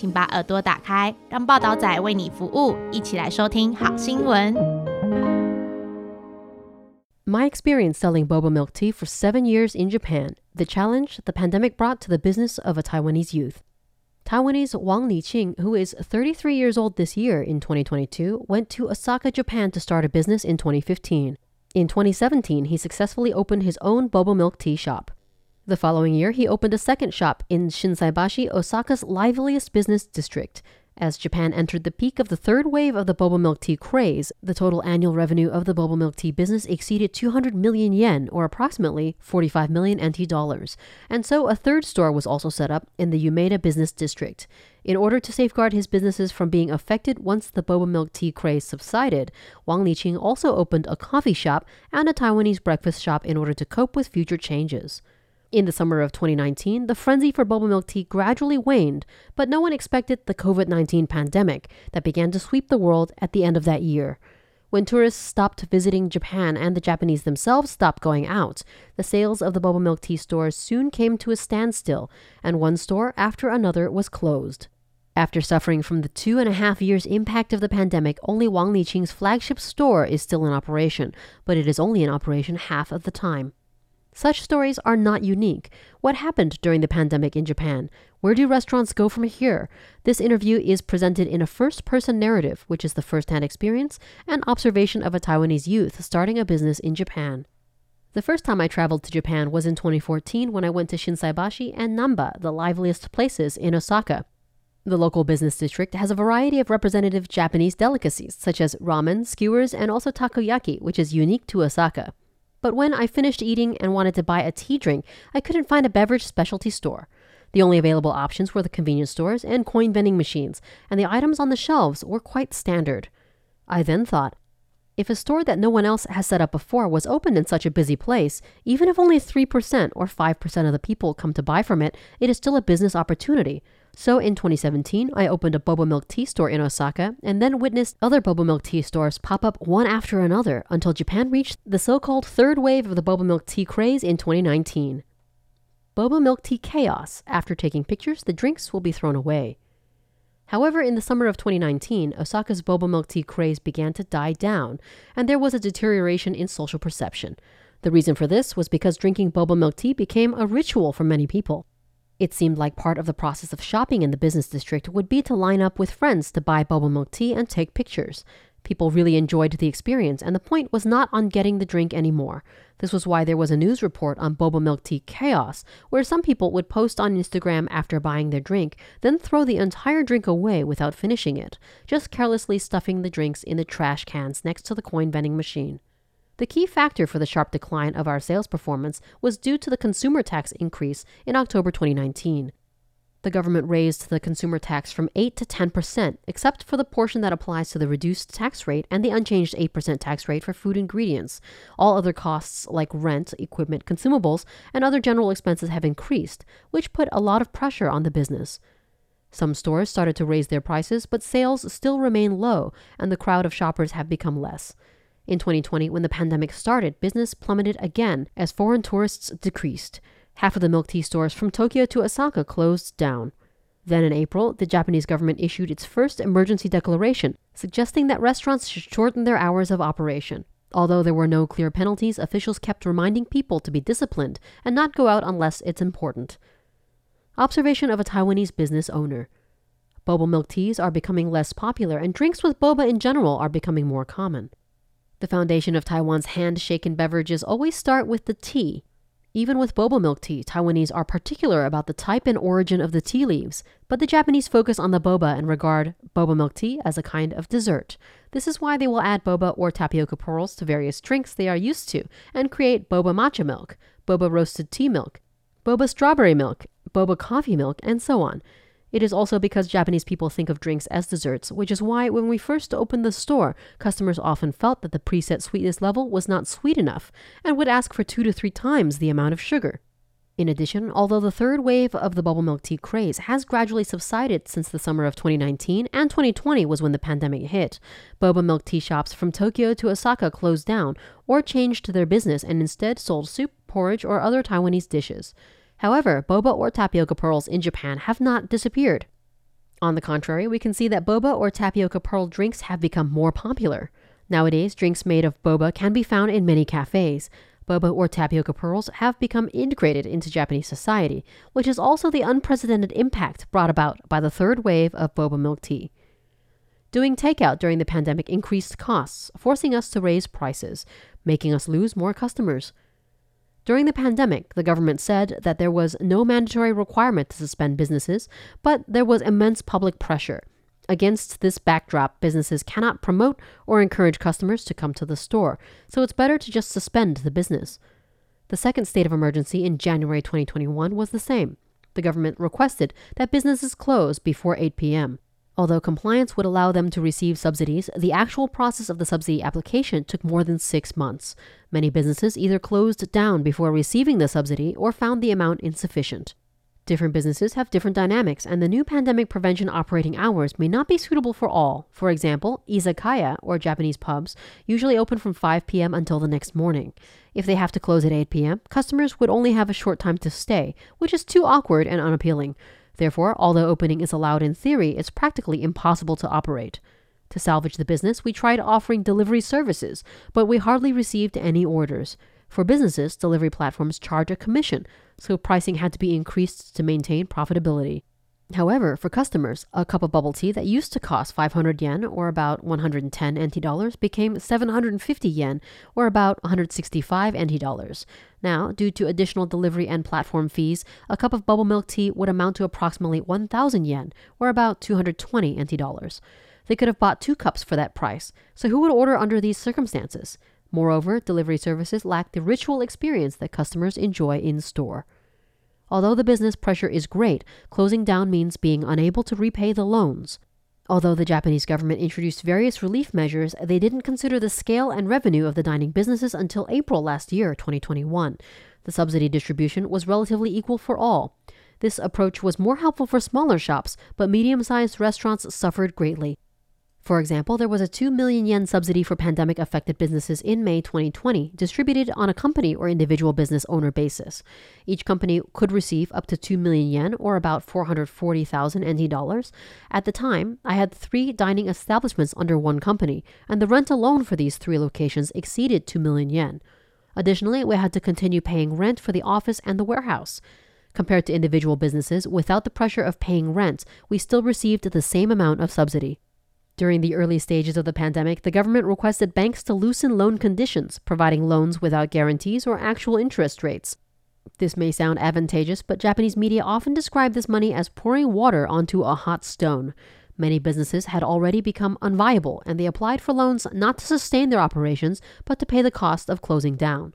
请把耳朵打开，让报道仔为你服务，一起来收听好新闻。 My experience selling boba milk tea for seven years in Japan, the challenge the pandemic brought to the business of a Taiwanese youth. Taiwanese Wang Liqing, who is 33 years old this year in 2022, went to Osaka, Japan to start a business in 2015. In 2017, he successfully opened his own boba milk tea shop. The following year, he opened a second shop in Shinsaibashi, Osaka's liveliest business district. As Japan entered the peak of the third wave of the boba milk tea craze, the total annual revenue of the boba milk tea business exceeded 200 million yen, or approximately 45 million NT dollars. And so a third store was also set up in the Umeda business district. In order to safeguard his businesses from being affected once the boba milk tea craze subsided, Wang Liqing also opened a coffee shop and a Taiwanese breakfast shop in order to cope with future changes. In the summer of 2019, the frenzy for boba milk tea gradually waned, but no one expected the COVID 19 pandemic that began to sweep the world at the end of that year. When tourists stopped visiting Japan and the Japanese themselves stopped going out, the sales of the boba milk tea stores soon came to a standstill, and one store after another was closed. After suffering from the two and a half years impact of the pandemic, only Wang Liqing's flagship store is still in operation, but it is only in operation half of the time. Such stories are not unique. What happened during the pandemic in Japan? Where do restaurants go from here? This interview is presented in a first person narrative, which is the first hand experience and observation of a Taiwanese youth starting a business in Japan. The first time I traveled to Japan was in 2014 when I went to Shinsaibashi and Namba, the liveliest places in Osaka. The local business district has a variety of representative Japanese delicacies, such as ramen, skewers, and also takoyaki, which is unique to Osaka. But when I finished eating and wanted to buy a tea drink, I couldn't find a beverage specialty store. The only available options were the convenience stores and coin vending machines, and the items on the shelves were quite standard. I then thought, if a store that no one else has set up before was opened in such a busy place, even if only 3% or 5% of the people come to buy from it, it is still a business opportunity. So in 2017, I opened a boba milk tea store in Osaka and then witnessed other boba milk tea stores pop up one after another until Japan reached the so called third wave of the boba milk tea craze in 2019. Boba milk tea chaos. After taking pictures, the drinks will be thrown away. However, in the summer of 2019, Osaka's boba milk tea craze began to die down, and there was a deterioration in social perception. The reason for this was because drinking boba milk tea became a ritual for many people. It seemed like part of the process of shopping in the business district would be to line up with friends to buy boba milk tea and take pictures. People really enjoyed the experience, and the point was not on getting the drink anymore. This was why there was a news report on boba milk tea chaos, where some people would post on Instagram after buying their drink, then throw the entire drink away without finishing it, just carelessly stuffing the drinks in the trash cans next to the coin vending machine. The key factor for the sharp decline of our sales performance was due to the consumer tax increase in October 2019. The government raised the consumer tax from 8 to 10%, except for the portion that applies to the reduced tax rate and the unchanged 8% tax rate for food ingredients. All other costs like rent, equipment, consumables, and other general expenses have increased, which put a lot of pressure on the business. Some stores started to raise their prices, but sales still remain low, and the crowd of shoppers have become less. In 2020, when the pandemic started, business plummeted again as foreign tourists decreased. Half of the milk tea stores from Tokyo to Osaka closed down. Then in April, the Japanese government issued its first emergency declaration, suggesting that restaurants should shorten their hours of operation. Although there were no clear penalties, officials kept reminding people to be disciplined and not go out unless it's important. Observation of a Taiwanese business owner. Boba milk teas are becoming less popular, and drinks with boba in general are becoming more common. The foundation of Taiwan's hand shaken beverages always start with the tea. Even with boba milk tea, Taiwanese are particular about the type and origin of the tea leaves, but the Japanese focus on the boba and regard boba milk tea as a kind of dessert. This is why they will add boba or tapioca pearls to various drinks they are used to and create boba matcha milk, boba roasted tea milk, boba strawberry milk, boba coffee milk, and so on. It is also because Japanese people think of drinks as desserts, which is why when we first opened the store, customers often felt that the preset sweetness level was not sweet enough and would ask for two to three times the amount of sugar. In addition, although the third wave of the bubble milk tea craze has gradually subsided since the summer of 2019 and 2020 was when the pandemic hit, boba milk tea shops from Tokyo to Osaka closed down or changed their business and instead sold soup, porridge, or other Taiwanese dishes. However, boba or tapioca pearls in Japan have not disappeared. On the contrary, we can see that boba or tapioca pearl drinks have become more popular. Nowadays, drinks made of boba can be found in many cafes, boba or tapioca pearls have become integrated into Japanese society, which is also the unprecedented impact brought about by the third wave of boba milk tea. Doing takeout during the pandemic increased costs, forcing us to raise prices, making us lose more customers. During the pandemic, the government said that there was no mandatory requirement to suspend businesses, but there was immense public pressure. Against this backdrop, businesses cannot promote or encourage customers to come to the store, so it's better to just suspend the business. The second state of emergency in January 2021 was the same. The government requested that businesses close before 8 p.m. Although compliance would allow them to receive subsidies, the actual process of the subsidy application took more than six months. Many businesses either closed down before receiving the subsidy or found the amount insufficient. Different businesses have different dynamics, and the new pandemic prevention operating hours may not be suitable for all. For example, izakaya, or Japanese pubs, usually open from 5 p.m. until the next morning. If they have to close at 8 p.m., customers would only have a short time to stay, which is too awkward and unappealing. Therefore, although opening is allowed in theory, it's practically impossible to operate. To salvage the business, we tried offering delivery services, but we hardly received any orders. For businesses, delivery platforms charge a commission, so pricing had to be increased to maintain profitability. However, for customers, a cup of bubble tea that used to cost 500 yen or about 110 NT dollars became 750 yen or about 165 NT dollars. Now, due to additional delivery and platform fees, a cup of bubble milk tea would amount to approximately 1000 yen or about 220 NT dollars. They could have bought two cups for that price. So who would order under these circumstances? Moreover, delivery services lack the ritual experience that customers enjoy in store. Although the business pressure is great, closing down means being unable to repay the loans. Although the Japanese government introduced various relief measures, they didn't consider the scale and revenue of the dining businesses until April last year, 2021. The subsidy distribution was relatively equal for all. This approach was more helpful for smaller shops, but medium sized restaurants suffered greatly. For example, there was a 2 million yen subsidy for pandemic affected businesses in May 2020, distributed on a company or individual business owner basis. Each company could receive up to 2 million yen or about 440,000 NT dollars. At the time, I had three dining establishments under one company, and the rent alone for these three locations exceeded 2 million yen. Additionally, we had to continue paying rent for the office and the warehouse. Compared to individual businesses, without the pressure of paying rent, we still received the same amount of subsidy. During the early stages of the pandemic, the government requested banks to loosen loan conditions, providing loans without guarantees or actual interest rates. This may sound advantageous, but Japanese media often describe this money as pouring water onto a hot stone. Many businesses had already become unviable, and they applied for loans not to sustain their operations, but to pay the cost of closing down.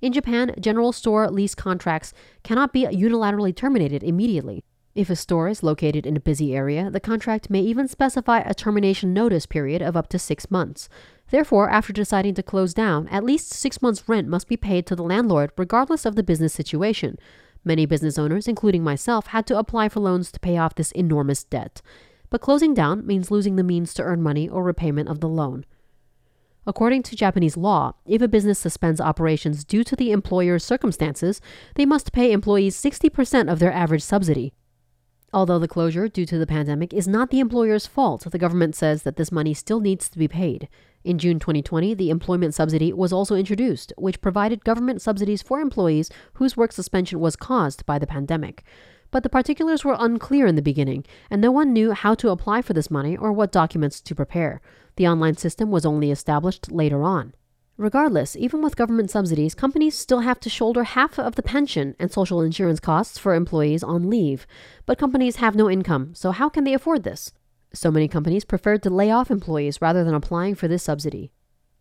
In Japan, general store lease contracts cannot be unilaterally terminated immediately. If a store is located in a busy area, the contract may even specify a termination notice period of up to six months. Therefore, after deciding to close down, at least six months' rent must be paid to the landlord regardless of the business situation. Many business owners, including myself, had to apply for loans to pay off this enormous debt. But closing down means losing the means to earn money or repayment of the loan. According to Japanese law, if a business suspends operations due to the employer's circumstances, they must pay employees 60% of their average subsidy. Although the closure due to the pandemic is not the employer's fault, the government says that this money still needs to be paid. In June 2020, the employment subsidy was also introduced, which provided government subsidies for employees whose work suspension was caused by the pandemic. But the particulars were unclear in the beginning, and no one knew how to apply for this money or what documents to prepare. The online system was only established later on. Regardless, even with government subsidies, companies still have to shoulder half of the pension and social insurance costs for employees on leave. But companies have no income, so how can they afford this? So many companies preferred to lay off employees rather than applying for this subsidy.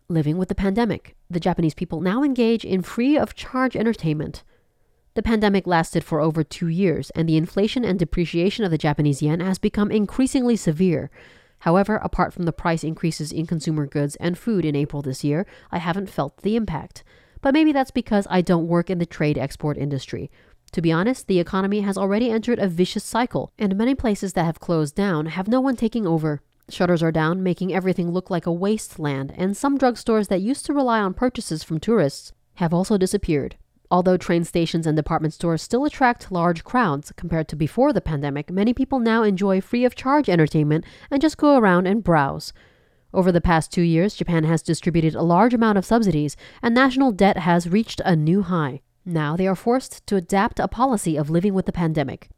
Living with the pandemic, the Japanese people now engage in free of charge entertainment. The pandemic lasted for over two years, and the inflation and depreciation of the Japanese yen has become increasingly severe. However, apart from the price increases in consumer goods and food in April this year, I haven't felt the impact. But maybe that's because I don't work in the trade export industry. To be honest, the economy has already entered a vicious cycle, and many places that have closed down have no one taking over. Shutters are down, making everything look like a wasteland, and some drugstores that used to rely on purchases from tourists have also disappeared. Although train stations and department stores still attract large crowds compared to before the pandemic, many people now enjoy free of charge entertainment and just go around and browse. Over the past two years, Japan has distributed a large amount of subsidies, and national debt has reached a new high. Now they are forced to adapt a policy of living with the pandemic.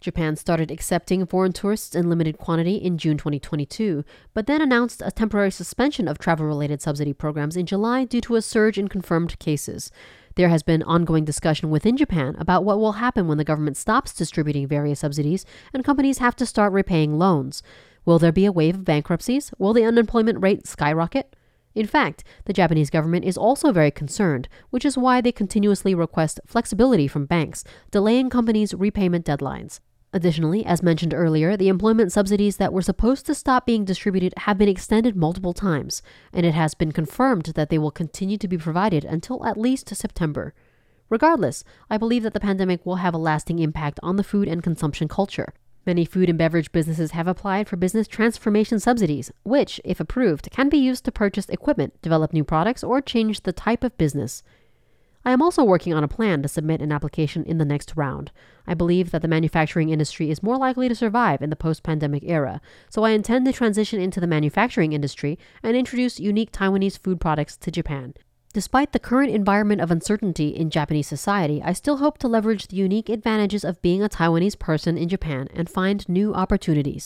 Japan started accepting foreign tourists in limited quantity in June 2022, but then announced a temporary suspension of travel related subsidy programs in July due to a surge in confirmed cases. There has been ongoing discussion within Japan about what will happen when the government stops distributing various subsidies and companies have to start repaying loans. Will there be a wave of bankruptcies? Will the unemployment rate skyrocket? In fact, the Japanese government is also very concerned, which is why they continuously request flexibility from banks, delaying companies' repayment deadlines. Additionally, as mentioned earlier, the employment subsidies that were supposed to stop being distributed have been extended multiple times, and it has been confirmed that they will continue to be provided until at least September. Regardless, I believe that the pandemic will have a lasting impact on the food and consumption culture. Many food and beverage businesses have applied for business transformation subsidies, which, if approved, can be used to purchase equipment, develop new products, or change the type of business. I am also working on a plan to submit an application in the next round. I believe that the manufacturing industry is more likely to survive in the post pandemic era, so I intend to transition into the manufacturing industry and introduce unique Taiwanese food products to Japan. Despite the current environment of uncertainty in Japanese society, I still hope to leverage the unique advantages of being a Taiwanese person in Japan and find new opportunities.